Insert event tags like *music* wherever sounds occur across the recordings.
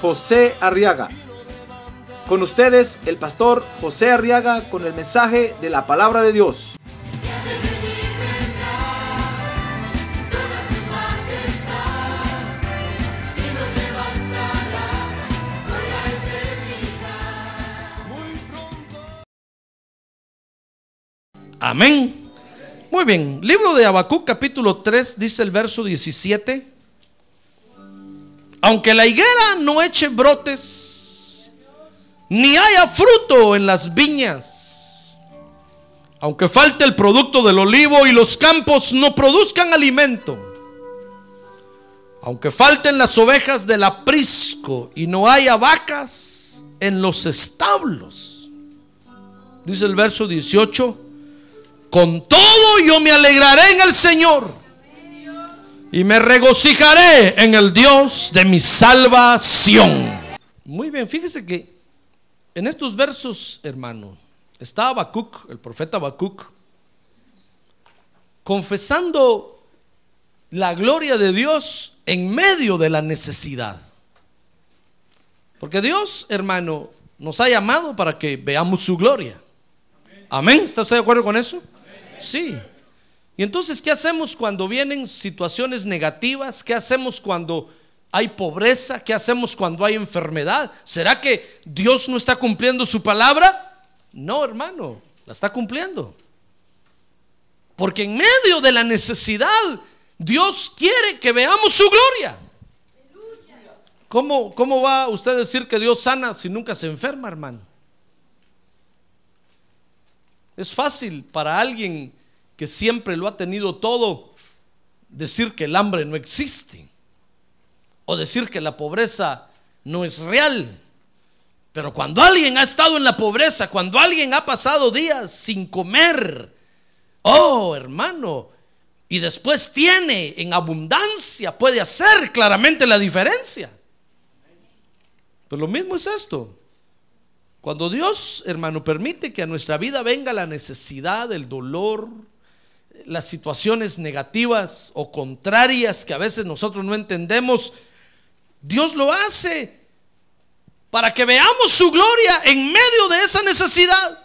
José Arriaga. Con ustedes, el pastor José Arriaga con el mensaje de la palabra de Dios. Amén. Muy bien. Libro de Habacuc, capítulo 3, dice el verso 17. Aunque la higuera no eche brotes, ni haya fruto en las viñas, aunque falte el producto del olivo y los campos no produzcan alimento, aunque falten las ovejas del aprisco y no haya vacas en los establos, dice el verso 18 con todo yo me alegraré en el Señor y me regocijaré en el Dios de mi salvación. Muy bien, fíjese que en estos versos, hermano, está Habacuc, el profeta Habacuc, confesando la gloria de Dios en medio de la necesidad. Porque Dios, hermano, nos ha llamado para que veamos su gloria. Amén. ¿Está usted de acuerdo con eso? Sí. Y entonces, ¿qué hacemos cuando vienen situaciones negativas? ¿Qué hacemos cuando hay pobreza? ¿Qué hacemos cuando hay enfermedad? ¿Será que Dios no está cumpliendo su palabra? No, hermano, la está cumpliendo. Porque en medio de la necesidad, Dios quiere que veamos su gloria. ¿Cómo, ¿Cómo va usted a decir que Dios sana si nunca se enferma, hermano? Es fácil para alguien que siempre lo ha tenido todo decir que el hambre no existe o decir que la pobreza no es real. Pero cuando alguien ha estado en la pobreza, cuando alguien ha pasado días sin comer, oh hermano, y después tiene en abundancia, puede hacer claramente la diferencia. Pues lo mismo es esto. Cuando Dios, hermano, permite que a nuestra vida venga la necesidad, el dolor, las situaciones negativas o contrarias que a veces nosotros no entendemos, Dios lo hace para que veamos su gloria en medio de esa necesidad.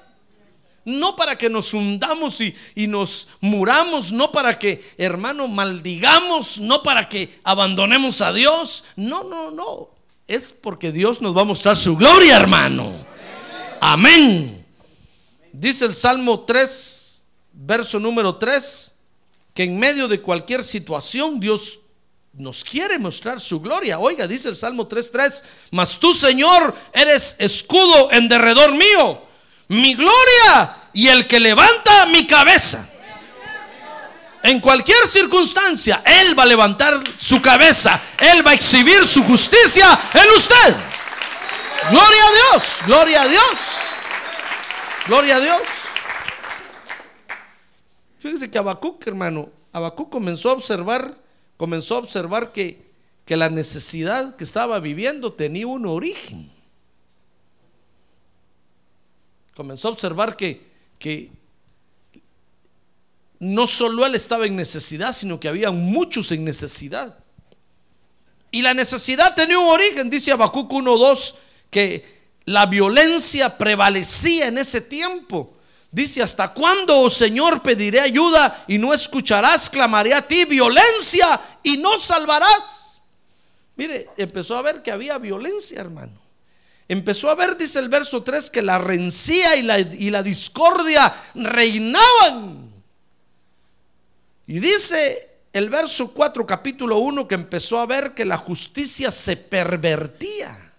No para que nos hundamos y, y, nos muramos, no para que, hermano, maldigamos, no para que abandonemos a Dios. No, no, no. Es porque Dios nos va a mostrar su gloria, hermano. Amén. Dice el Salmo 3, verso número 3, que en medio de cualquier situación Dios nos quiere mostrar su gloria. Oiga, dice el Salmo 3:3, mas tú, Señor, eres escudo en derredor mío, mi gloria y el que levanta mi cabeza. En cualquier circunstancia, Él va a levantar su cabeza, Él va a exhibir su justicia en usted. Gloria a Dios, gloria a Dios. Gloria a Dios. Fíjese que Habacuc, hermano, Habacuc comenzó a observar, comenzó a observar que, que la necesidad que estaba viviendo tenía un origen. Comenzó a observar que, que no solo él estaba en necesidad, sino que había muchos en necesidad. Y la necesidad tenía un origen, dice Habacuc 1.2 que la violencia prevalecía en ese tiempo. Dice, ¿hasta cuándo, oh Señor, pediré ayuda y no escucharás? Clamaré a ti violencia y no salvarás. Mire, empezó a ver que había violencia, hermano. Empezó a ver, dice el verso 3, que la rencía y la, discordia reinaban. Y dice el verso 4, capítulo 1, que empezó a ver que la justicia se pervertía.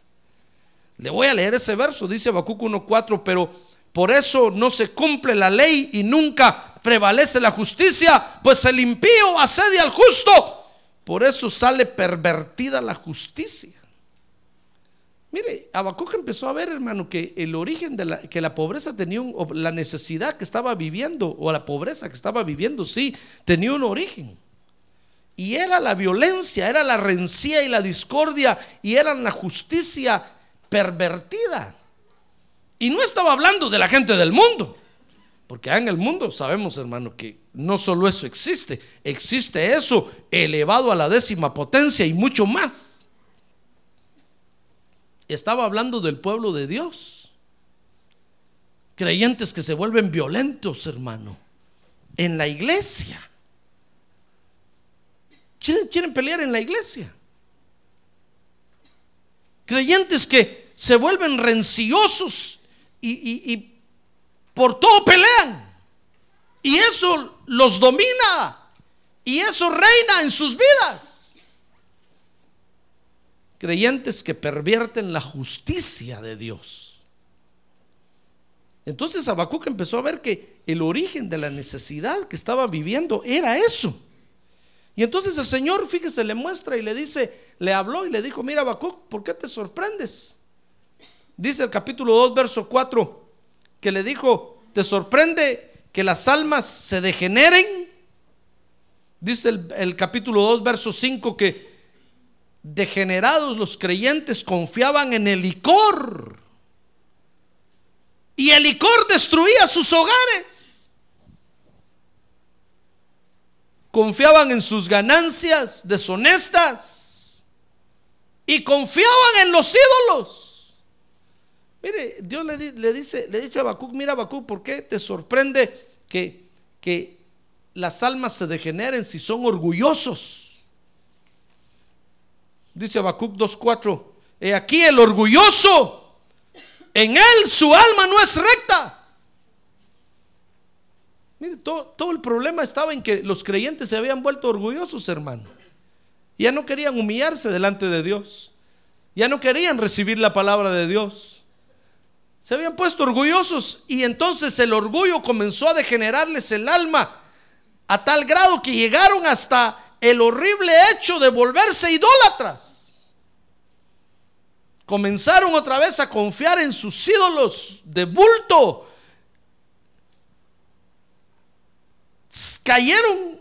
Le voy a leer ese verso, dice Habacuc 1.4, pero por eso no se cumple la ley y nunca prevalece la justicia, pues el impío asedia al justo. Por eso sale pervertida la justicia. Mire, Habacuc empezó a ver, hermano, que el origen de la, que la pobreza tenía un, la necesidad que estaba viviendo, o la pobreza que estaba viviendo, sí, tenía un origen. Y era la violencia, era la rencía y la discordia, y era la justicia pervertida. Y no estaba hablando de la gente del mundo, porque en el mundo sabemos, hermano, que no solo eso existe, existe eso elevado a la décima potencia y mucho más. Estaba hablando del pueblo de Dios. Creyentes que se vuelven violentos, hermano, en la iglesia. ¿Quieren, quieren pelear en la iglesia? Creyentes que se vuelven renciosos y, y- y por todo pelean. Y eso los domina. Y eso reina en sus vidas. Creyentes que pervierten la justicia de Dios. Entonces Habacuc empezó a ver que el origen de la necesidad que estaba viviendo era eso. Y entonces el Señor, fíjese, le muestra y le dice, le habló y le dijo, mira Habacuc, ¿por qué te sorprendes? Dice el capítulo 2, verso 4, que le dijo, ¿te sorprende que las almas se degeneren? Dice el, capítulo 2, verso 5, que degenerados los creyentes confiaban en el licor. Y el licor destruía sus hogares. Confiaban en sus ganancias deshonestas. Y confiaban en los ídolos. Mire, Dios le, di- le dice, le dicho a Habacuc, mira Habacuc, ¿por qué te sorprende que, que las almas se degeneren si son orgullosos? Dice Habacuc 2.4, he aquí el orgulloso, en él su alma no es recta. Mire, todo, todo el problema estaba en que los creyentes se habían vuelto orgullosos, hermano. Ya no querían humillarse delante de Dios. Ya no querían recibir la palabra de Dios. Se habían puesto orgullosos y entonces el orgullo comenzó a degenerarles el alma a tal grado que llegaron hasta el horrible hecho de volverse idólatras. Comenzaron otra vez a confiar en sus ídolos de bulto. Cayeron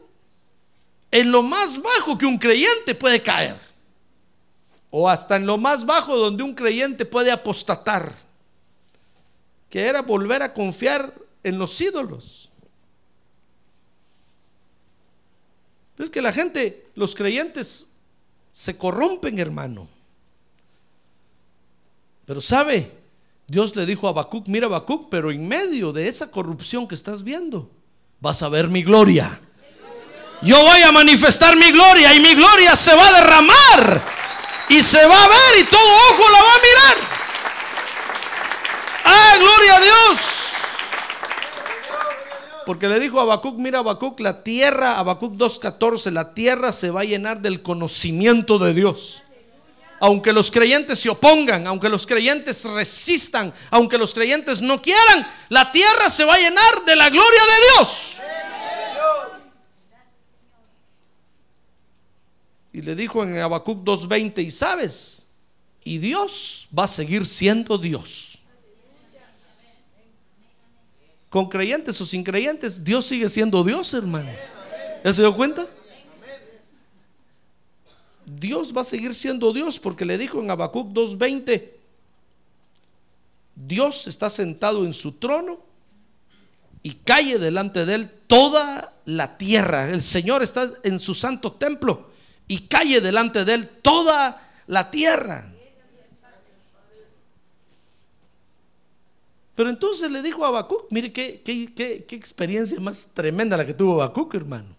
en lo más bajo que un creyente puede caer. O hasta en lo más bajo donde un creyente puede apostatar. Que era volver a confiar en los ídolos. Es que la gente, los creyentes, se corrompen, hermano. Pero sabe, Dios le dijo a Habacuc, mira Habacuc, pero en medio de esa corrupción que estás viendo, vas a ver mi gloria. Yo voy a manifestar mi gloria y mi gloria se va a derramar y se va a ver y todo ojo la va a mirar. ¡Ah, gloria a Dios! Porque le dijo a Habacuc, mira Habacuc, la tierra, Habacuc 2.14, la tierra se va a llenar del conocimiento de Dios. Aunque los creyentes se opongan, aunque los creyentes resistan, aunque los creyentes no quieran, la tierra se va a llenar de la gloria de Dios. Y le dijo en Habacuc 2.20, y sabes, y Dios va a seguir siendo Dios. Con creyentes o sin creyentes, Dios sigue siendo Dios, hermano. ¿Ya se dio cuenta? Dios va a seguir siendo Dios porque le dijo en Habacuc 2.20, Dios está sentado en su trono y calle delante de él toda la tierra. El Señor está en su santo templo y calle delante de él toda la tierra. Pero entonces le dijo a Habacuc, mire qué, qué, qué- experiencia más tremenda la que tuvo Habacuc, hermano.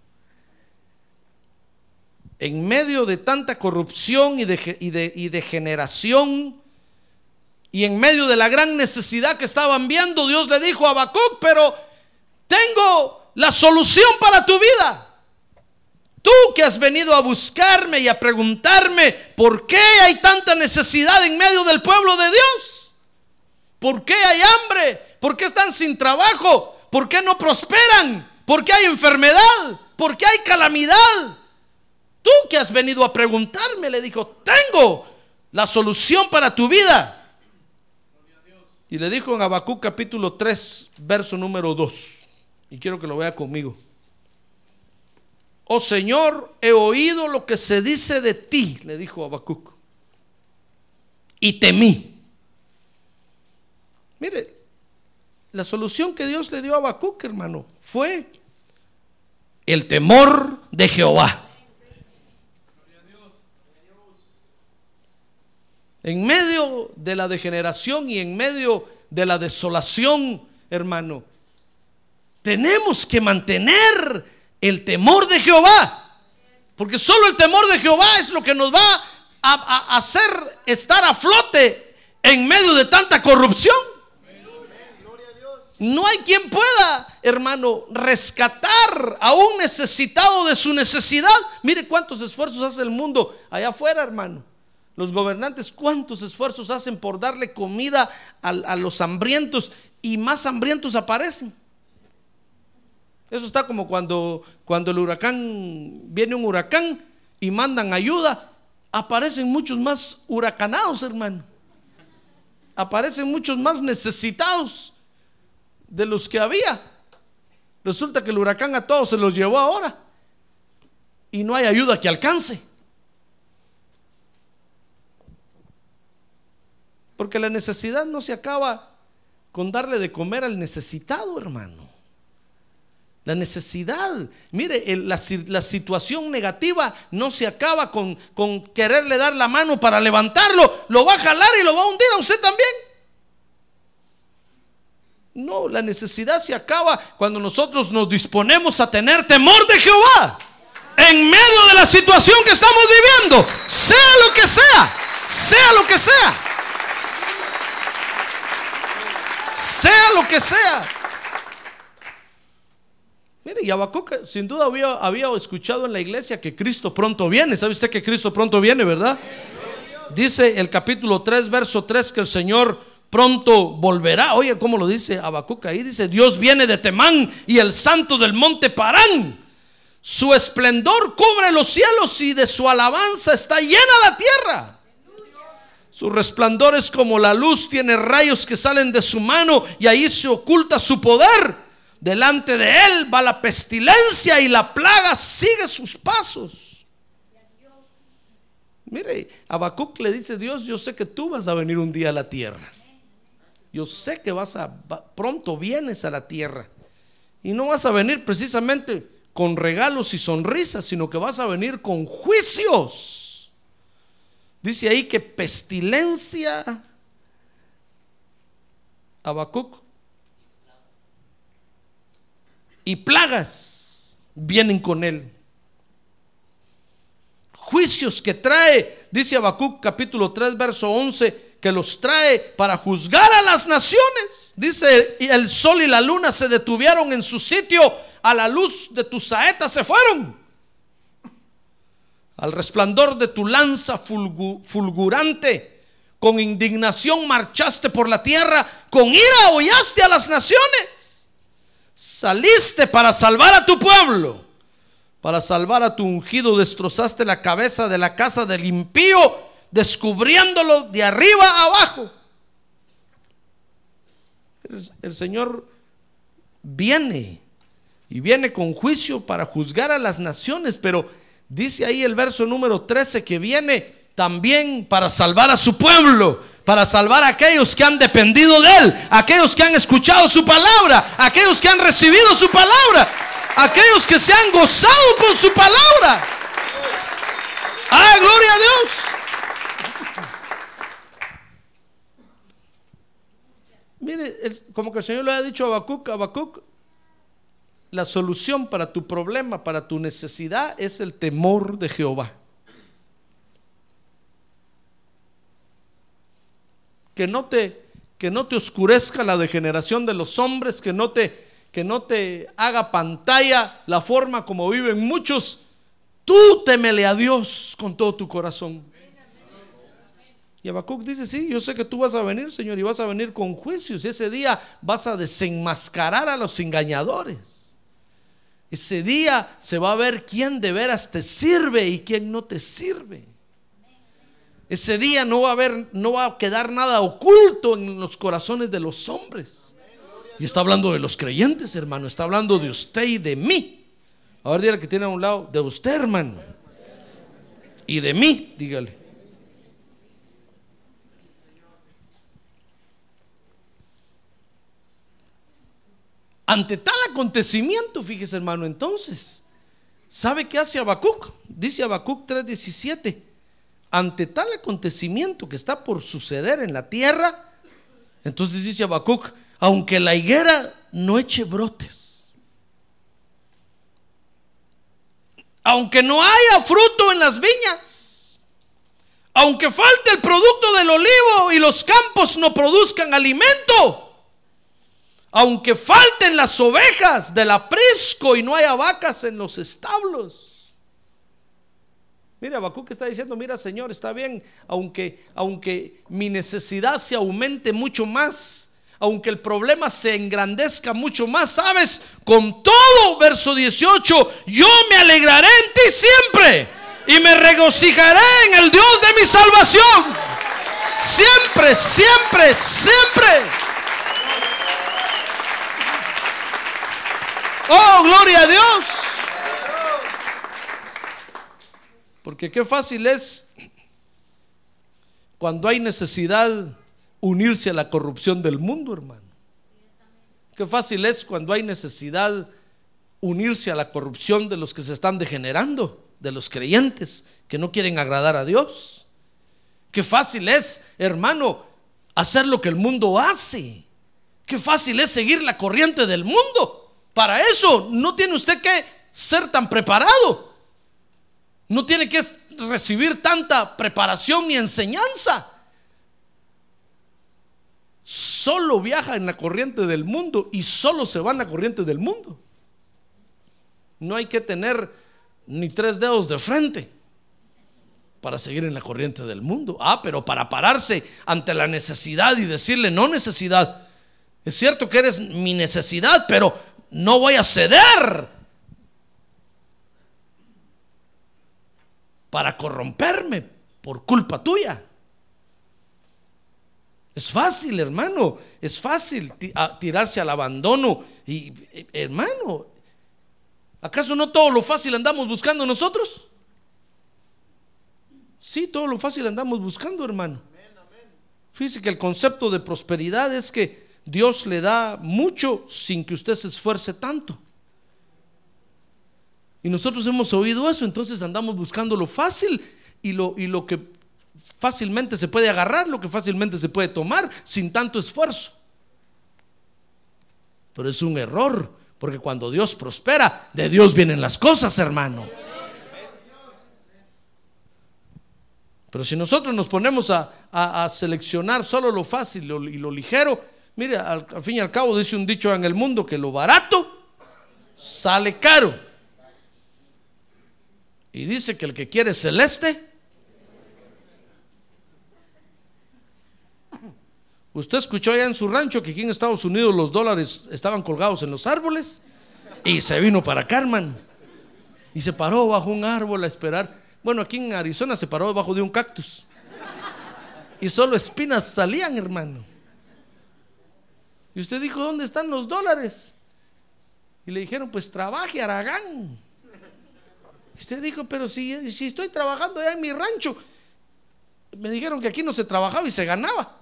En medio de tanta corrupción y de, y de, y degeneración, y en medio de la gran necesidad que estaban viendo, Dios le dijo a Habacuc, pero tengo la solución para tu vida. Tú que has venido a buscarme y a preguntarme por qué hay tanta necesidad en medio del pueblo de Dios. ¿Por qué hay hambre? ¿Por qué están sin trabajo? ¿Por qué no prosperan? ¿Por qué hay enfermedad? ¿Por qué hay calamidad? Tú que has venido a preguntarme, le dijo, tengo la solución para tu vida. Y le dijo en Habacuc capítulo 3, verso número 2. Y quiero que lo vea conmigo. Oh Señor, he oído lo que se dice de ti, le dijo Habacuc. Y temí. Mire, la solución que Dios le dio a Habacuc, hermano, fue el temor de Jehová. En medio de la degeneración y en medio de la desolación, hermano, tenemos que mantener el temor de Jehová. Porque solo el temor de Jehová es lo que nos va a, a hacer estar a flote en medio de tanta corrupción. No hay quien pueda, hermano, rescatar a un necesitado de su necesidad. Mire cuántos esfuerzos hace el mundo allá afuera, hermano. Los gobernantes, cuántos esfuerzos hacen por darle comida a, a los hambrientos y más hambrientos aparecen. Eso está como cuando, cuando el huracán, viene un huracán y mandan ayuda, aparecen muchos más huracanados, hermano. Aparecen muchos más necesitados de los que había. Resulta que el huracán a todos se los llevó ahora y no hay ayuda que alcance. Porque la necesidad no se acaba con darle de comer al necesitado, hermano. La necesidad, mire, la, situación negativa no se acaba con, con quererle dar la mano para levantarlo, lo va a jalar y lo va a hundir a usted también. No, la necesidad se acaba cuando nosotros nos disponemos a tener temor de Jehová en medio de la situación que estamos viviendo, sea lo que sea, sea lo que sea, sea lo que sea. Mire, y Habacuc sin duda había, había escuchado en la iglesia que Cristo pronto viene. ¿Sabe usted que Cristo pronto viene, verdad? Dice el capítulo 3, verso 3 que el Señor pronto volverá. Oye, ¿cómo lo dice Habacuc ahí? Dice, Dios viene de Temán y el santo del monte Parán. Su esplendor cubre los cielos y de su alabanza está llena la tierra. Su resplandor es como la luz, tiene rayos que salen de su mano y ahí se oculta su poder. Delante de él va la pestilencia y la plaga sigue sus pasos. Mire, Habacuc le dice, Dios, yo sé que tú vas a venir un día a la tierra. Yo sé que vas a, pronto vienes a la tierra. Y no vas a venir precisamente con regalos y sonrisas, sino que vas a venir con juicios. Dice ahí que pestilencia, Habacuc, y plagas vienen con él. Juicios que trae, dice Habacuc capítulo 3, verso 11 que los trae para juzgar a las naciones. Dice, y el sol y la luna se detuvieron en su sitio, a la luz de tu saeta se fueron. Al resplandor de tu lanza fulgurante, con indignación marchaste por la tierra, con ira hollaste a las naciones. Saliste para salvar a tu pueblo, para salvar a tu ungido, destrozaste la cabeza de la casa del impío descubriéndolo de arriba a abajo. El, Señor viene y viene con juicio para juzgar a las naciones, pero dice ahí el verso número 13 que viene también para salvar a su pueblo, para salvar a aquellos que han dependido de Él, aquellos que han escuchado su palabra, aquellos que han recibido su palabra, aquellos que se han gozado con su palabra. ¡Ah, gloria a Dios! Mire, como que el Señor le ha dicho a Habacuc, Habacuc, la solución para tu problema, para tu necesidad es el temor de Jehová. Que no te que no te oscurezca la degeneración de los hombres, que no te que no te haga pantalla la forma como viven muchos. Tú temele a Dios con todo tu corazón. Y Habacuc dice, sí, yo sé que tú vas a venir, Señor, y vas a venir con juicios. Y ese día vas a desenmascarar a los engañadores. Ese día se va a ver quién de veras te sirve y quién no te sirve. Ese día no va a haber, no va a quedar nada oculto en los corazones de los hombres. Y está hablando de los creyentes, hermano. Está hablando de usted y de mí. Ahora dígale que tiene a un lado, de usted, hermano. Y de mí, dígale. Ante tal acontecimiento, fíjese hermano, entonces, ¿sabe qué hace Habacuc? Dice Habacuc 3:17, ante tal acontecimiento que está por suceder en la tierra, entonces dice Habacuc, aunque la higuera no eche brotes, aunque no haya fruto en las viñas, aunque falte el producto del olivo y los campos no produzcan alimento, aunque falten las ovejas del aprisco y no haya vacas en los establos. Mira, que está diciendo, mira Señor, está bien, aunque, aunque mi necesidad se aumente mucho más, aunque el problema se engrandezca mucho más, sabes, con todo, verso 18, yo me alegraré en ti siempre y me regocijaré en el Dios de mi salvación. Siempre, siempre, siempre. Oh, gloria a Dios. Porque qué fácil es cuando hay necesidad unirse a la corrupción del mundo, hermano. Qué fácil es cuando hay necesidad unirse a la corrupción de los que se están degenerando, de los creyentes que no quieren agradar a Dios. Qué fácil es, hermano, hacer lo que el mundo hace. Qué fácil es seguir la corriente del mundo. Para eso no tiene usted que ser tan preparado. No tiene que recibir tanta preparación ni enseñanza. Solo viaja en la corriente del mundo y solo se va en la corriente del mundo. No hay que tener ni tres dedos de frente para seguir en la corriente del mundo. Ah, pero para pararse ante la necesidad y decirle no necesidad. Es cierto que eres mi necesidad, pero no voy a ceder para corromperme por culpa tuya. Es fácil, hermano, es fácil tirarse al abandono. Y, hermano, ¿acaso no todo lo fácil andamos buscando nosotros? Sí, todo lo fácil andamos buscando, hermano. Fíjese que el concepto de prosperidad es que Dios le da mucho sin que usted se esfuerce tanto. Y nosotros hemos oído eso, entonces andamos buscando lo fácil y lo, y lo que fácilmente se puede agarrar, lo que fácilmente se puede tomar sin tanto esfuerzo. Pero es un error, porque cuando Dios prospera, de Dios vienen las cosas, hermano. Pero si nosotros nos ponemos a, seleccionar solo lo fácil y lo ligero, Mire, al, fin y al cabo dice un dicho en el mundo que lo barato sale caro. Y dice que el que quiere celeste, usted escuchó allá en su rancho que aquí en Estados Unidos los dólares estaban colgados en los árboles y se vino para Carmen y se paró bajo un árbol a esperar. Bueno, aquí en Arizona se paró debajo de un cactus y solo espinas salían, hermano. Y usted dijo, ¿dónde están los dólares? Y le dijeron, pues trabaje, Aragán. Y usted dijo, pero si, si estoy trabajando allá en mi rancho, me dijeron que aquí no se trabajaba y se ganaba.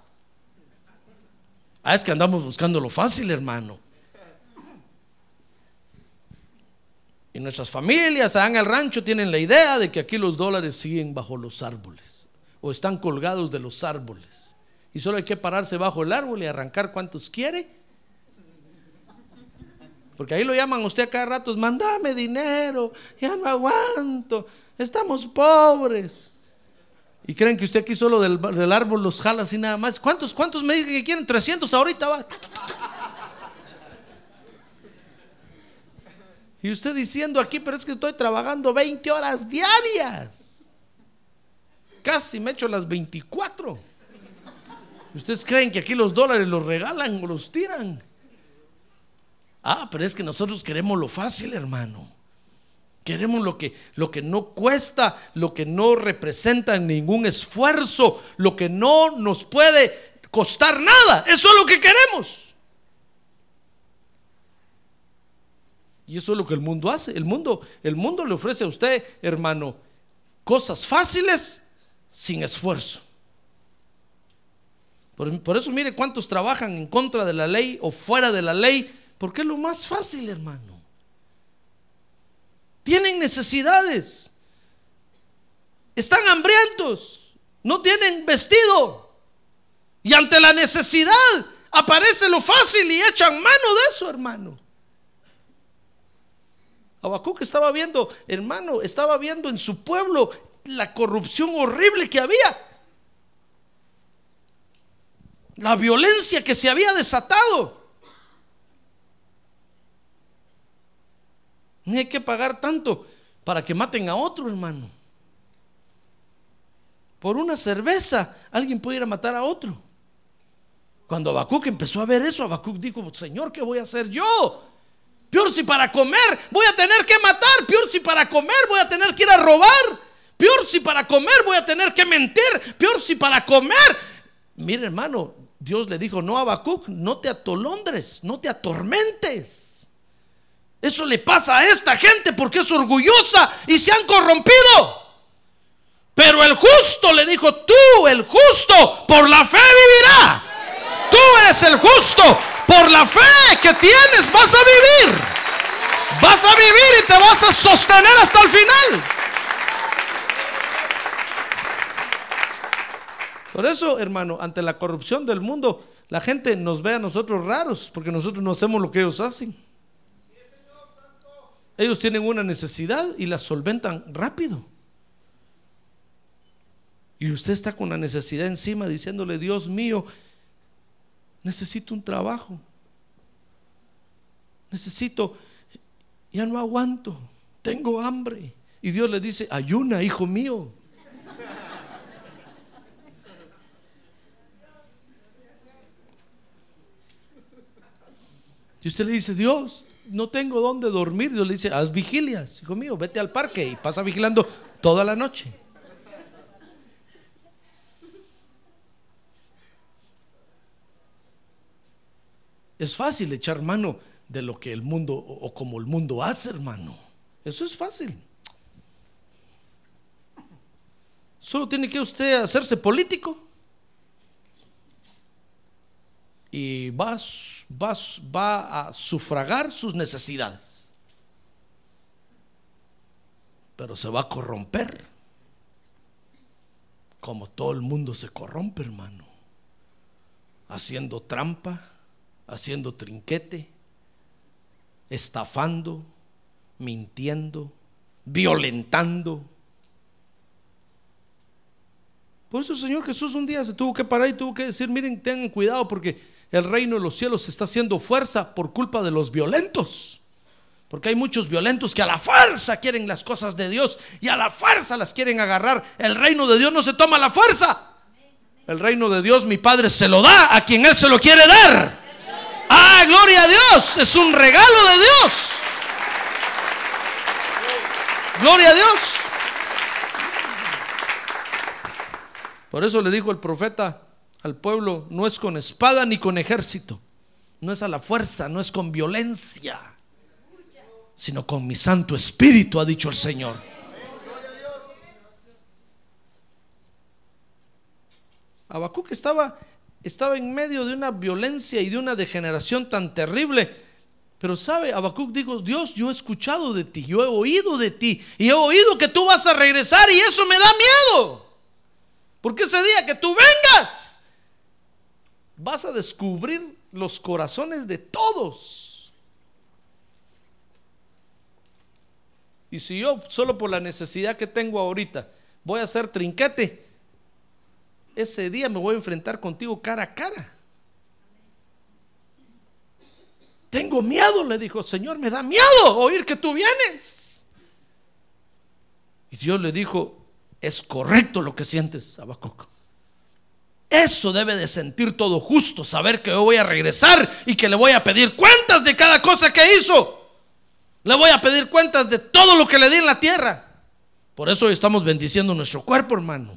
Ah, es que andamos buscando lo fácil, hermano. Y nuestras familias en el rancho tienen la idea de que aquí los dólares siguen bajo los árboles o están colgados de los árboles y solo hay que pararse bajo el árbol y arrancar cuantos quiere. Porque ahí lo llaman usted a cada rato, mandame dinero, ya no aguanto, estamos pobres. Y creen que usted aquí solo del, árbol los jala así nada más. ¿Cuántos, cuántos me dicen que quieren? 300 ahorita va. Y usted diciendo aquí, pero es que estoy trabajando 20 horas diarias. Casi me echo las 24. ¿Ustedes creen que aquí los dólares los regalan o los tiran? Ah, pero es que nosotros queremos lo fácil, hermano. Queremos lo que, lo que no cuesta, lo que no representa ningún esfuerzo, lo que no nos puede costar nada. Eso es lo que queremos. Y eso es lo que el mundo hace. El mundo, el mundo le ofrece a usted, hermano, cosas fáciles sin esfuerzo. Por, eso mire cuántos trabajan en contra de la ley o fuera de la ley, porque es lo más fácil, hermano. Tienen necesidades. Están hambrientos. No tienen vestido. Y ante la necesidad aparece lo fácil y echan mano de eso, hermano. Habacuc estaba viendo, hermano, estaba viendo en su pueblo la corrupción horrible que había. La violencia que se había desatado. No hay que pagar tanto para que maten a otro hermano. Por una cerveza alguien puede ir a matar a otro. Cuando Habacuc empezó a ver eso, Habacuc dijo, Señor, ¿qué voy a hacer yo? Peor si para comer voy a tener que matar. Peor si para comer voy a tener que ir a robar. Peor si para comer voy a tener que mentir. Peor si para comer. Mire hermano, Dios le dijo, no a Habacuc, no te atolondres, no te atormentes. Eso le pasa a esta gente porque es orgullosa y se han corrompido. Pero el justo le dijo, tú, el justo, por la fe vivirá. Tú eres el justo, por la fe que tienes vas a vivir. Vas a vivir y te vas a sostener hasta el final. Por eso, hermano, ante la corrupción del mundo, la gente nos ve a nosotros raros porque nosotros no hacemos lo que ellos hacen. Ellos tienen una necesidad y la solventan rápido. Y usted está con la necesidad encima diciéndole, Dios mío, necesito un trabajo. Necesito, ya no aguanto, tengo hambre. Y Dios le dice, ayuna, hijo mío. Y usted le dice, Dios, no tengo dónde dormir. Dios le dice, haz vigilias, hijo mío, vete al parque y pasa vigilando toda la noche. Es fácil echar mano de lo que el mundo o como el mundo hace, hermano. Eso es fácil. Solo tiene que usted hacerse político y va, va, va a sufragar sus necesidades. Pero se va a corromper. Como todo el mundo se corrompe, hermano. Haciendo trampa, haciendo trinquete, estafando, mintiendo, violentando por eso Señor Jesús un día se tuvo que parar y tuvo que decir, miren, tengan cuidado porque el reino de los cielos está haciendo fuerza por culpa de los violentos. Porque hay muchos violentos que a la fuerza quieren las cosas de Dios y a la fuerza las quieren agarrar. El reino de Dios no se toma a la fuerza. El reino de Dios mi Padre se lo da a quien Él se lo quiere dar. Ah, gloria a Dios. Es un regalo de Dios. Gloria a Dios. Por eso le dijo el profeta al pueblo, no es con espada ni con ejército, no es a la fuerza, no es con violencia, sino con mi Santo Espíritu, ha dicho el Señor. Habacuc estaba, estaba en medio de una violencia y de una degeneración tan terrible. Pero sabe, Habacuc dijo, Dios, yo he escuchado de ti, yo he oído de ti y he oído que tú vas a regresar y eso me da miedo. Porque ese día que tú vengas, vas a descubrir los corazones de todos. Y si yo, solo por la necesidad que tengo ahorita, voy a hacer trinquete, ese día me voy a enfrentar contigo cara a cara. Tengo miedo, le dijo, Señor, me da miedo oír que tú vienes. Y Dios le dijo, es correcto lo que sientes, Abacuc. Eso debe de sentir todo justo, saber que yo voy a regresar y que le voy a pedir cuentas de cada cosa que hizo. Le voy a pedir cuentas de todo lo que le di en la tierra. Por eso hoy estamos bendiciendo nuestro cuerpo, hermano.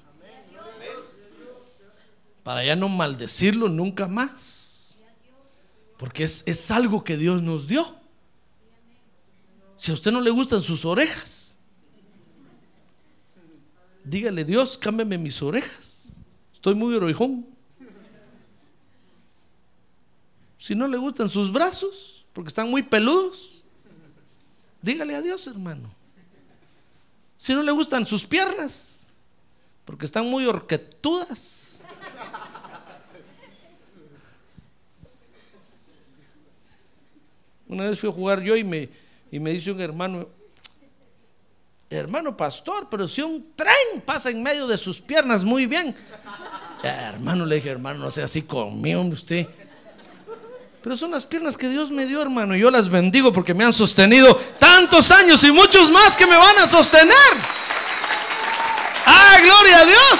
Para ya no maldecirlo nunca más. Porque es, es algo que Dios nos dio. Si a usted no le gustan sus orejas, dígale Dios, cámbiame mis orejas. Estoy muy orejón. Si no le gustan sus brazos, porque están muy peludos, dígale a Dios, hermano. Si no le gustan sus piernas, porque están muy orquetudas. Una vez fui a jugar yo y me, y me dice un hermano, hermano pastor, pero si un tren pasa en medio de sus piernas, muy bien. hermano, le dije, hermano, no sea así conmigo, usted. Pero son las piernas que Dios me dio, hermano. Y yo las bendigo porque me han sostenido tantos años y muchos más que me van a sostener. ¡Ah, gloria a Dios!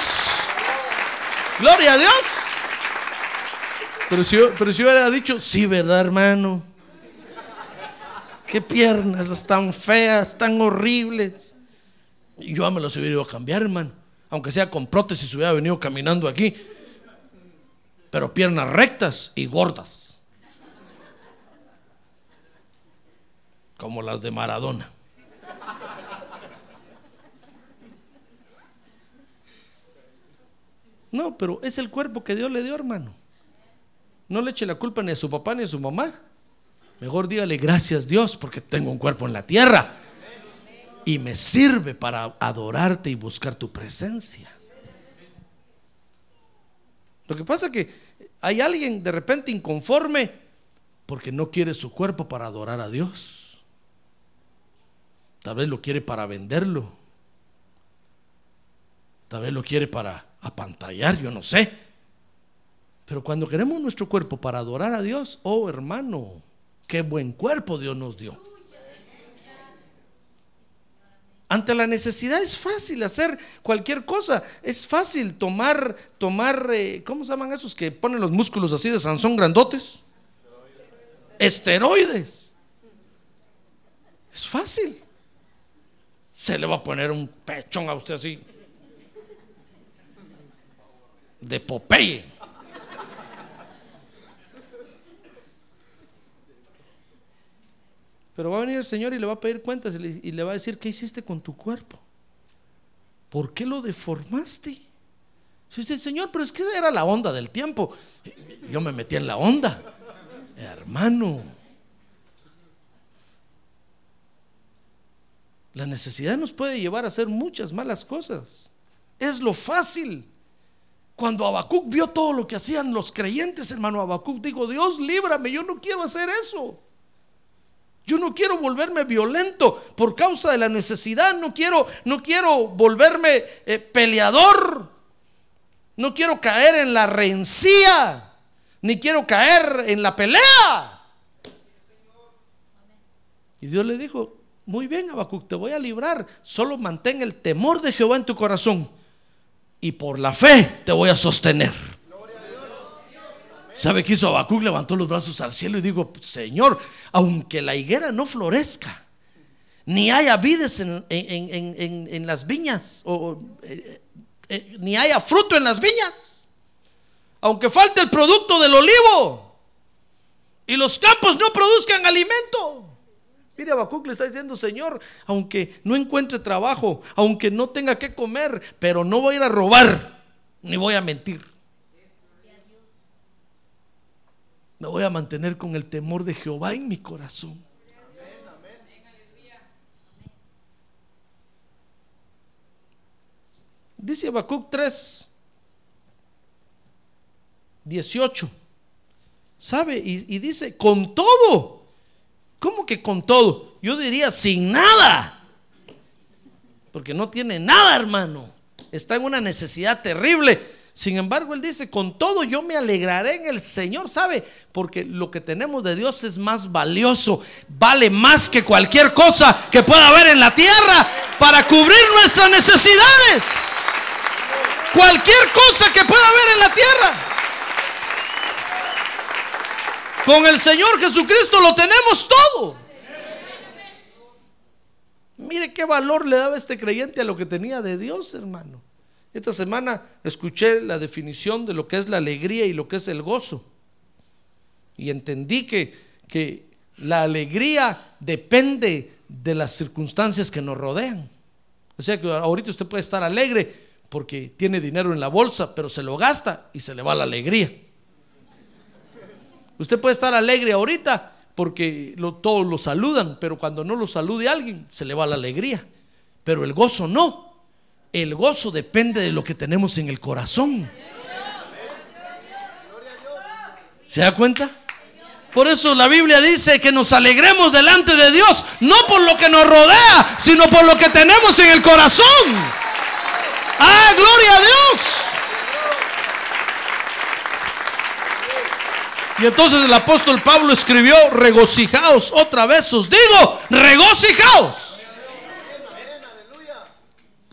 ¡Gloria a Dios! Pero si pero si yo hubiera dicho, sí, ¿verdad, hermano? Qué piernas tan feas, tan horribles. Yo me los hubiera ido a cambiar, hermano. Aunque sea con prótesis, hubiera venido caminando aquí. Pero piernas rectas y gordas. como las de Maradona. No, pero es el cuerpo que Dios le dio, hermano. No le eche la culpa ni a su papá ni a su mamá. Mejor dígale gracias Dios porque tengo un cuerpo en la tierra y me sirve para adorarte y buscar tu presencia. Lo que pasa es que hay alguien de repente inconforme porque no quiere su cuerpo para adorar a Dios. Tal vez lo quiere para venderlo. Tal vez lo quiere para apantallar, yo no sé. Pero cuando queremos nuestro cuerpo para adorar a Dios, oh hermano, qué buen cuerpo Dios nos dio. Ante la necesidad es fácil hacer cualquier cosa. Es fácil tomar, tomar, eh, ¿cómo se llaman esos que ponen los músculos así de Sansón grandotes? Esteroides. Es fácil se le va a poner un pechón a usted así. De Popeye. Pero va a venir el Señor y le va a pedir cuentas y le, va a decir, ¿qué hiciste con tu cuerpo? ¿Por qué lo deformaste? Dice, Señor, pero es que era la onda del tiempo. Yo me metí en la onda. Hermano, La necesidad nos puede llevar a hacer muchas malas cosas. Es lo fácil. Cuando Habacuc vio todo lo que hacían los creyentes, hermano Habacuc dijo, Dios, líbrame, yo no quiero hacer eso. Yo no quiero volverme violento por causa de la necesidad, no quiero, no quiero volverme eh, peleador, no quiero caer en la rencía, ni quiero caer en la pelea. Y Dios le dijo, muy bien, Habacuc, te voy a librar. Solo mantén el temor de Jehová en tu corazón. Y por la fe te voy a sostener. ¿Sabe qué hizo Habacuc? Levantó los brazos al cielo y dijo, Señor, aunque la higuera no florezca, ni haya vides en, las viñas, o, eh, eh, ni haya fruto en las viñas, aunque falte el producto del olivo y los campos no produzcan alimento, Mire, Habacuc le está diciendo, Señor, aunque no encuentre trabajo, aunque no tenga que comer, pero no voy a ir a robar, ni voy a mentir. Me voy a mantener con el temor de Jehová en mi corazón. Dice Habacuc 3, 18. ¿Sabe? Y, dice, con todo ¿Cómo que con todo? Yo diría sin nada. Porque no tiene nada, hermano. Está en una necesidad terrible. Sin embargo, él dice, con todo yo me alegraré en el Señor, ¿sabe? Porque lo que tenemos de Dios es más valioso, vale más que cualquier cosa que pueda haber en la tierra para cubrir nuestras necesidades. Cualquier cosa que pueda haber en la tierra. Con el Señor Jesucristo lo tenemos todo. mire qué valor le daba este creyente a lo que tenía de Dios, hermano. Esta semana escuché la definición de lo que es la alegría y lo que es el gozo. Y entendí que, que la alegría depende de las circunstancias que nos rodean. O sea que ahorita usted puede estar alegre porque tiene dinero en la bolsa, pero se lo gasta y se le va la alegría. Usted puede estar alegre ahorita porque todos lo saludan, pero cuando no lo salude alguien, se le va la alegría. Pero el gozo no. El gozo depende de lo que tenemos en el corazón. ¿Se da cuenta? Por eso la Biblia dice que nos alegremos delante de Dios, no por lo que nos rodea, sino por lo que tenemos en el corazón. ¡Ah, gloria a Dios! Y entonces el apóstol Pablo escribió, regocijaos, otra vez os digo, regocijaos.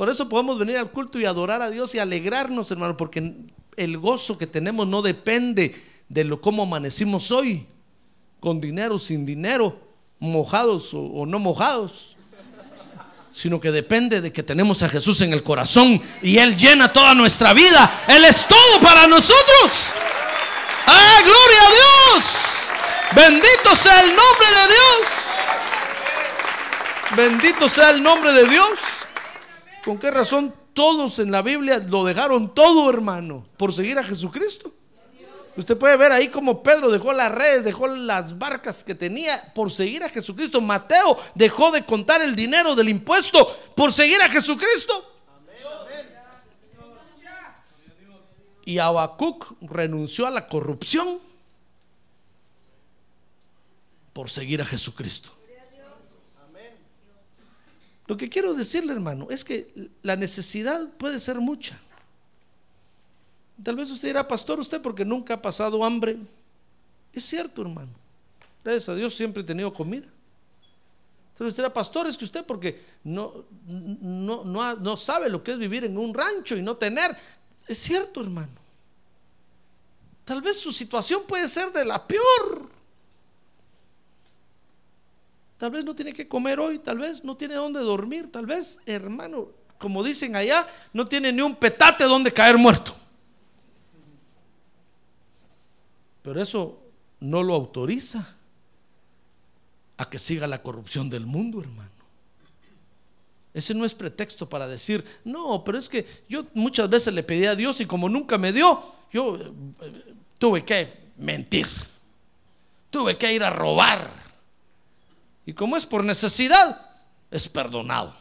Por eso podemos venir al culto y adorar a Dios y alegrarnos, hermano, porque el gozo que tenemos no depende de lo cómo amanecimos hoy con dinero, sin dinero, mojados o, no mojados, sino que depende de que tenemos a Jesús en el corazón y Él llena toda nuestra vida. Él es todo para nosotros. ¡Ah, gloria a Dios! Bendito sea el nombre de Dios. Bendito sea el nombre de Dios. ¿Con qué razón todos en la Biblia lo dejaron todo, hermano, por seguir a Jesucristo? Usted puede ver ahí como Pedro dejó las redes, dejó las barcas que tenía por seguir a Jesucristo. Mateo dejó de contar el dinero del impuesto por seguir a Jesucristo. Y Habacuc renunció a la corrupción por seguir a Jesucristo. Lo que quiero decirle, hermano, es que la necesidad puede ser mucha. Tal vez usted era pastor usted porque nunca ha pasado hambre. Es cierto, hermano. Gracias a Dios siempre he tenido comida. Vez usted era pastor, es que usted porque no, no, no, no sabe lo que es vivir en un rancho y no tener. Es cierto, hermano. Tal vez su situación puede ser de la peor. Tal vez no tiene que comer hoy, tal vez no tiene dónde dormir, tal vez, hermano, como dicen allá, no tiene ni un petate donde caer muerto. Pero eso no lo autoriza a que siga la corrupción del mundo, hermano. Ese no es pretexto para decir, no, pero es que yo muchas veces le pedí a Dios y como nunca me dio, yo eh, tuve que mentir, tuve que ir a robar. Y como es por necesidad, es perdonado.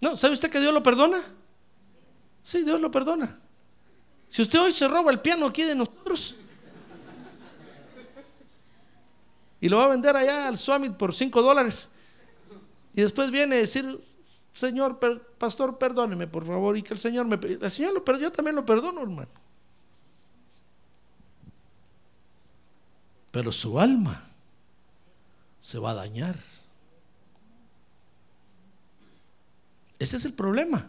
No, ¿sabe usted que Dios lo perdona? Sí, Dios lo perdona. Si usted hoy se roba el piano aquí de nosotros y lo va a vender allá al Summit por 5 dólares y después viene a decir, Señor, pastor, perdóneme por favor y que el Señor me... El Señor lo perdonó, yo también lo perdono, hermano. Pero su alma se va a dañar. Ese es el problema.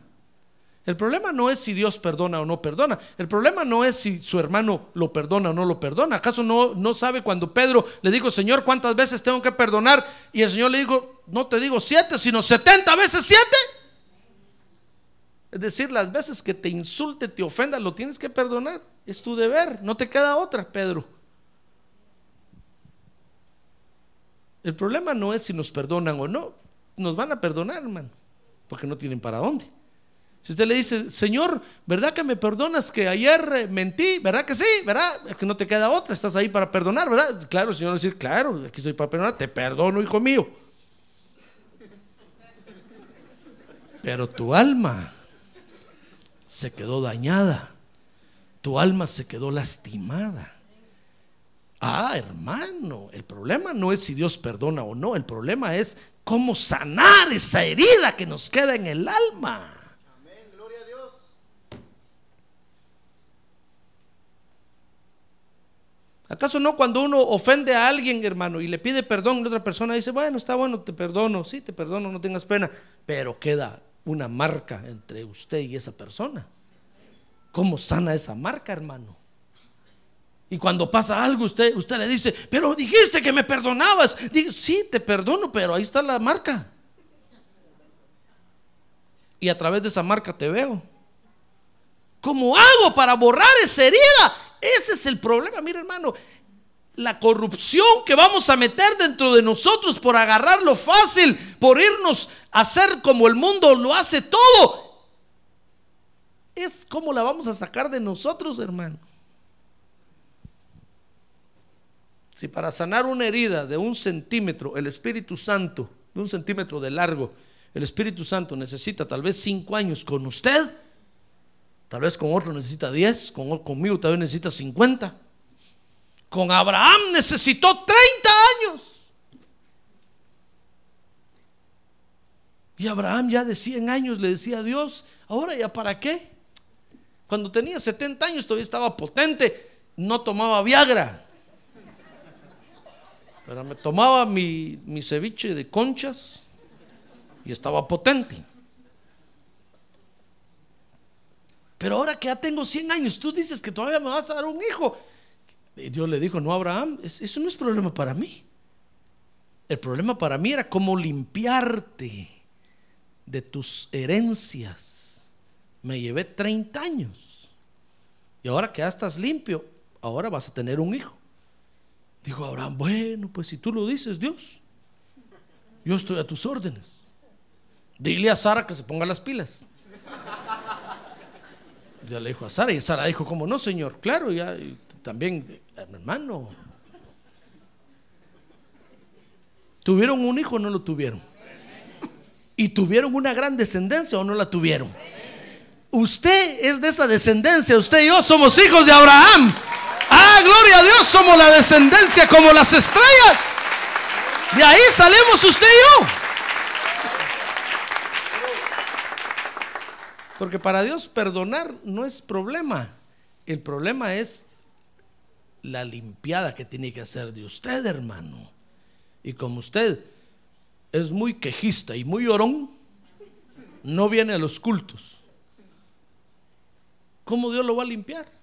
El problema no es si Dios perdona o no perdona. El problema no es si su hermano lo perdona o no lo perdona. ¿Acaso no, no sabe cuando Pedro le dijo, Señor, ¿cuántas veces tengo que perdonar? Y el Señor le dijo, no te digo siete, sino setenta veces siete. Es decir, las veces que te insulte, te ofenda, lo tienes que perdonar. Es tu deber, no te queda otra, Pedro. El problema no es si nos perdonan o no. Nos van a perdonar, hermano, porque no tienen para dónde. Si usted le dice, Señor, ¿verdad que me perdonas que ayer eh, mentí? ¿Verdad que sí? ¿Verdad? Es que no te queda otra, estás ahí para perdonar, ¿verdad? Claro, el Señor va a decir, claro, aquí estoy para perdonar, te perdono, hijo mío. Pero tu alma se quedó dañada, tu alma se quedó lastimada. Ah, hermano, el problema no es si Dios perdona o no, el problema es cómo sanar esa herida que nos queda en el alma. ¿Acaso no cuando uno ofende a alguien, hermano, y le pide perdón, la otra persona dice, bueno, está bueno, te perdono, sí, te perdono, no tengas pena, pero queda una marca entre usted y esa persona? ¿Cómo sana esa marca, hermano? Y cuando pasa algo, usted, usted le dice, pero dijiste que me perdonabas. Digo, sí, te perdono, pero ahí está la marca. Y a través de esa marca te veo. ¿Cómo hago para borrar esa herida? Ese es el problema, mire hermano. La corrupción que vamos a meter dentro de nosotros por agarrar lo fácil, por irnos a hacer como el mundo lo hace todo, es como la vamos a sacar de nosotros, hermano. Si para sanar una herida de un centímetro, el Espíritu Santo, de un centímetro de largo, el Espíritu Santo necesita tal vez cinco años con usted, tal vez con otro necesita diez, con, conmigo tal vez necesita cincuenta. Con Abraham necesitó 30 años. Y Abraham ya de 100 años le decía a Dios, ahora ya para qué? Cuando tenía 70 años todavía estaba potente, no tomaba Viagra. Pero me tomaba mi, mi ceviche de conchas y estaba potente. Pero ahora que ya tengo 100 años, tú dices que todavía me vas a dar un hijo. Y Dios le dijo, no, Abraham, eso no es problema para mí. El problema para mí era cómo limpiarte de tus herencias. Me llevé 30 años. Y ahora que ya estás limpio, ahora vas a tener un hijo. Dijo Abraham, bueno, pues si tú lo dices, Dios, yo estoy a tus órdenes. Dile a Sara que se ponga las pilas. Ya le dijo a Sara y Sara dijo, ¿cómo no, Señor? Claro, ya también, hermano. ¿Tuvieron un hijo o no lo tuvieron? ¿Y tuvieron una gran descendencia o no la tuvieron? Usted es de esa descendencia, usted y yo somos hijos de Abraham. Ah, gloria a Dios, somos la descendencia como las estrellas. De ahí salimos usted y yo. Porque para Dios perdonar no es problema. El problema es la limpiada que tiene que hacer de usted, hermano. Y como usted es muy quejista y muy orón, no viene a los cultos. ¿Cómo Dios lo va a limpiar?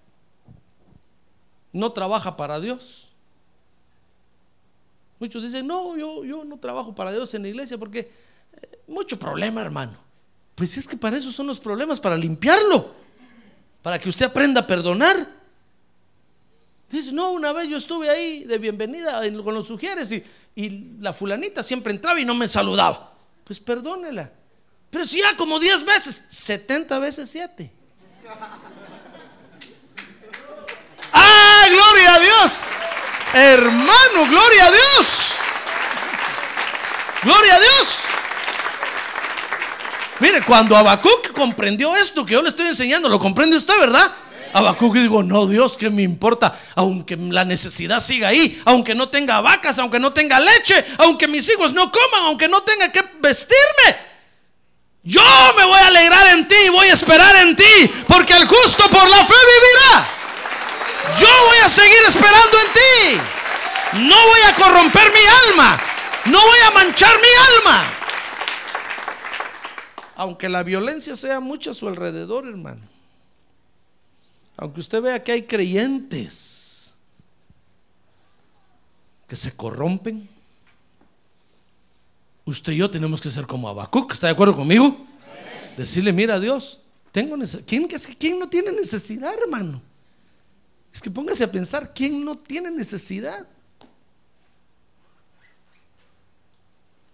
No trabaja para Dios. Muchos dicen, no, yo, yo no trabajo para Dios en la iglesia porque eh, mucho problema, hermano. Pues es que para eso son los problemas, para limpiarlo, para que usted aprenda a perdonar. Dice, no, una vez yo estuve ahí de bienvenida con los sugieres y, y la fulanita siempre entraba y no me saludaba. Pues perdónela. Pero si ya como 10 veces, 70 veces 7. ¡Ah, gloria a Dios! Hermano, gloria a Dios. Gloria a Dios. Mire, cuando Habacuc comprendió esto que yo le estoy enseñando, lo comprende usted, ¿verdad? Habacuc digo, no, Dios, ¿qué me importa? Aunque la necesidad siga ahí, aunque no tenga vacas, aunque no tenga leche, aunque mis hijos no coman, aunque no tenga que vestirme. Yo me voy a alegrar en ti y voy a esperar en ti, porque el justo por la fe vivirá. Yo voy a seguir esperando en ti. No voy a corromper mi alma. No voy a manchar mi alma. Aunque la violencia sea mucha a su alrededor, hermano. Aunque usted vea que hay creyentes que se corrompen. Usted y yo tenemos que ser como Habacuc. ¿Está de acuerdo conmigo? Decirle, mira Dios, tengo ¿Quién, ¿quién no tiene necesidad, hermano? Es que póngase a pensar, ¿quién no tiene necesidad?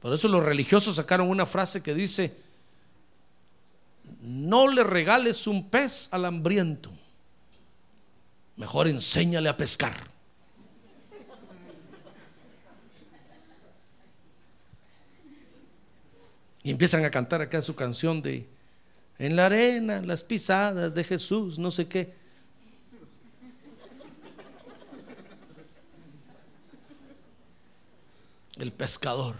Por eso los religiosos sacaron una frase que dice, no le regales un pez al hambriento, mejor enséñale a pescar. Y empiezan a cantar acá su canción de, en la arena, las pisadas de Jesús, no sé qué. El pescador.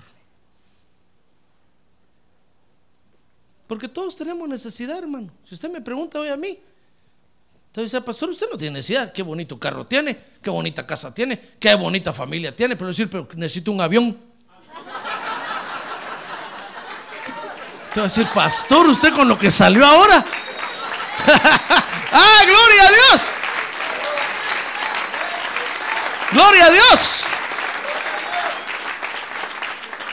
Porque todos tenemos necesidad, hermano. Si usted me pregunta hoy a mí, te dice, pastor, usted no tiene necesidad. Qué bonito carro tiene, qué bonita casa tiene, qué bonita familia tiene. Pero decir, pero necesito un avión. *laughs* Te va a decir, pastor, usted con lo que salió ahora. *laughs* ¡Ah, gloria a Dios! gloria a Dios.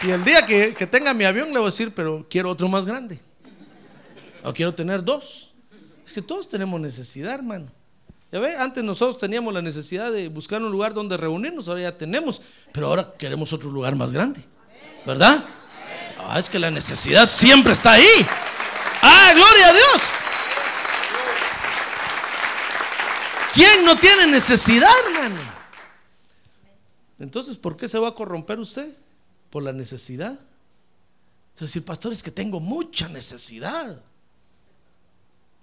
Y el día que, que tenga mi avión le voy a decir, pero quiero otro más grande. O quiero tener dos. Es que todos tenemos necesidad, hermano. Ya ve, antes nosotros teníamos la necesidad de buscar un lugar donde reunirnos, ahora ya tenemos, pero ahora queremos otro lugar más grande. ¿Verdad? Ah, es que la necesidad siempre está ahí. Ah, gloria a Dios. ¿Quién no tiene necesidad, hermano? Entonces, ¿por qué se va a corromper usted? Por la necesidad. Es decir, pastor, es que tengo mucha necesidad.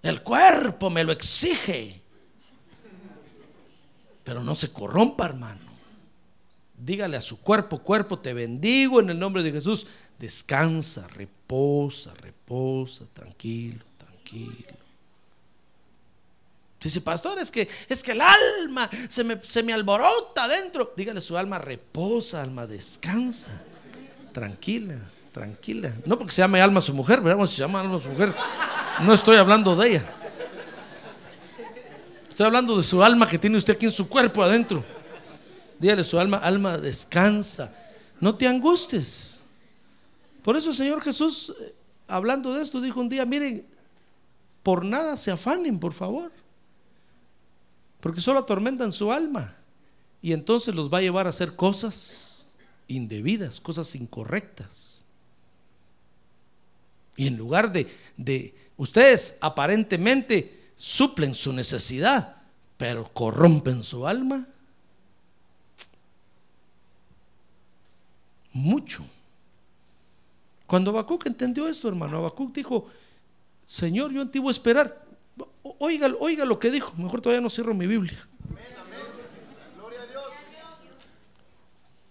El cuerpo me lo exige. Pero no se corrompa, hermano. Dígale a su cuerpo, cuerpo, te bendigo en el nombre de Jesús. Descansa, reposa, reposa, tranquilo, tranquilo. Dice, pastor, es que, es que el alma se me, se me alborota adentro. Dígale a su alma, reposa, alma, descansa. Tranquila, tranquila. No porque se llame alma su mujer, ¿verdad? Se llama alma su mujer. No estoy hablando de ella. Estoy hablando de su alma que tiene usted aquí en su cuerpo adentro. Dígale su alma, alma, descansa. No te angustes. Por eso el Señor Jesús, eh, hablando de esto, dijo un día, miren, por nada se afanen, por favor. Porque solo atormentan su alma. Y entonces los va a llevar a hacer cosas indebidas, cosas incorrectas. Y en lugar de, de ustedes aparentemente suplen su necesidad, pero corrompen su alma, mucho. Cuando Habacuc entendió esto, hermano, Habacuc dijo, Señor, yo antiguo esperar. Oiga, oiga lo que dijo, mejor todavía no cierro mi Biblia.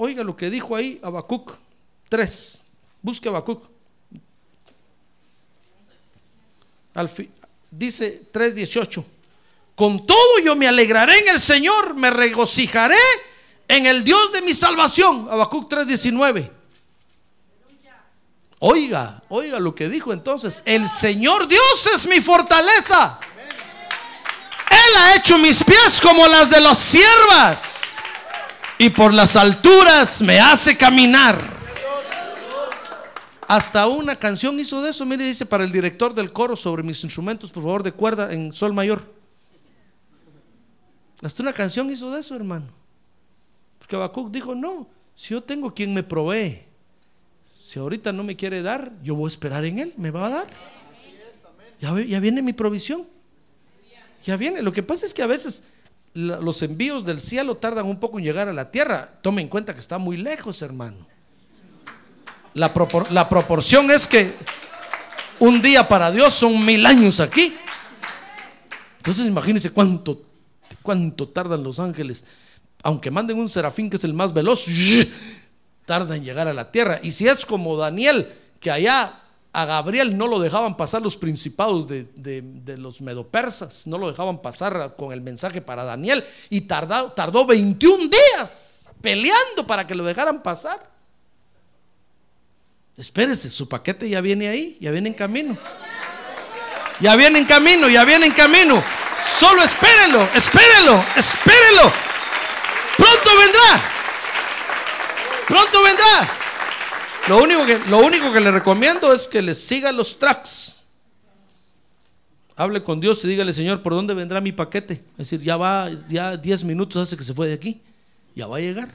Oiga lo que dijo ahí Habacuc 3. Busque Habacuc. Al fi- dice 3:18. Con todo yo me alegraré en el Señor, me regocijaré en el Dios de mi salvación. Habacuc 3:19. Oiga, oiga lo que dijo entonces. El Señor Dios es mi fortaleza. Él ha hecho mis pies como las de los siervas. Y por las alturas me hace caminar. Hasta una canción hizo de eso. Mire, dice para el director del coro sobre mis instrumentos, por favor, de cuerda en sol mayor. Hasta una canción hizo de eso, hermano. Porque Habacuc dijo, no, si yo tengo quien me provee, si ahorita no me quiere dar, yo voy a esperar en él, me va a dar. Ya, ya viene mi provisión. Ya viene. Lo que pasa es que a veces los envíos del cielo tardan un poco en llegar a la tierra. Tome en cuenta que está muy lejos, hermano. La, propor- la proporción es que un día para Dios son mil años aquí. Entonces imagínense cuánto, cuánto tardan los ángeles. Aunque manden un serafín que es el más veloz, *laughs* tarda en llegar a la tierra. Y si es como Daniel, que allá a Gabriel no lo dejaban pasar los principados de, los medopersas, no lo dejaban pasar con el mensaje para Daniel. Y tardó, tardó 21 días peleando para que lo dejaran pasar. Espérese, su paquete ya viene ahí, ya viene en camino. Ya viene en camino, ya viene en camino. Solo espérelo, espérelo, espérelo. Pronto vendrá. Pronto vendrá. Lo único que, lo único que le recomiendo es que le siga los tracks. Hable con Dios y dígale, Señor, ¿por dónde vendrá mi paquete? Es decir, ya va, ya 10 minutos hace que se fue de aquí. Ya va a llegar.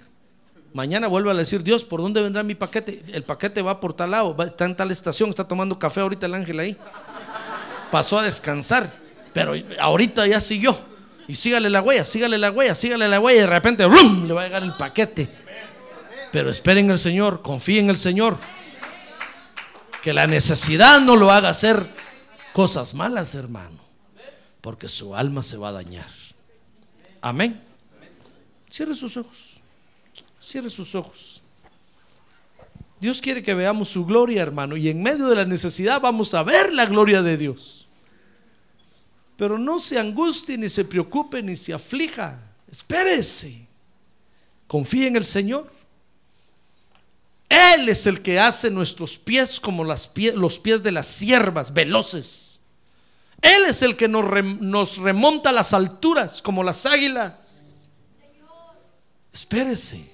Mañana vuelve a decir, Dios, ¿por dónde vendrá mi paquete? El paquete va por tal lado, está en tal estación, está tomando café ahorita el ángel ahí. Pasó a descansar, pero ahorita ya siguió. Y sígale la huella, sígale la huella, sígale la huella y de repente ¡rum! le va a llegar el paquete. Pero esperen en el Señor, confíen en el Señor. Que la necesidad no lo haga hacer cosas malas, hermano. Porque su alma se va a dañar. Amén. Cierre sus ojos. Cierre sus ojos. Dios quiere que veamos su gloria, hermano. Y en medio de la necesidad vamos a ver la gloria de Dios. Pero no se angustie, ni se preocupe, ni se aflija. Espérese. Confíe en el Señor. Él es el que hace nuestros pies como las pie- los pies de las siervas, veloces. Él es el que nos, rem- nos remonta a las alturas como las águilas. Espérese.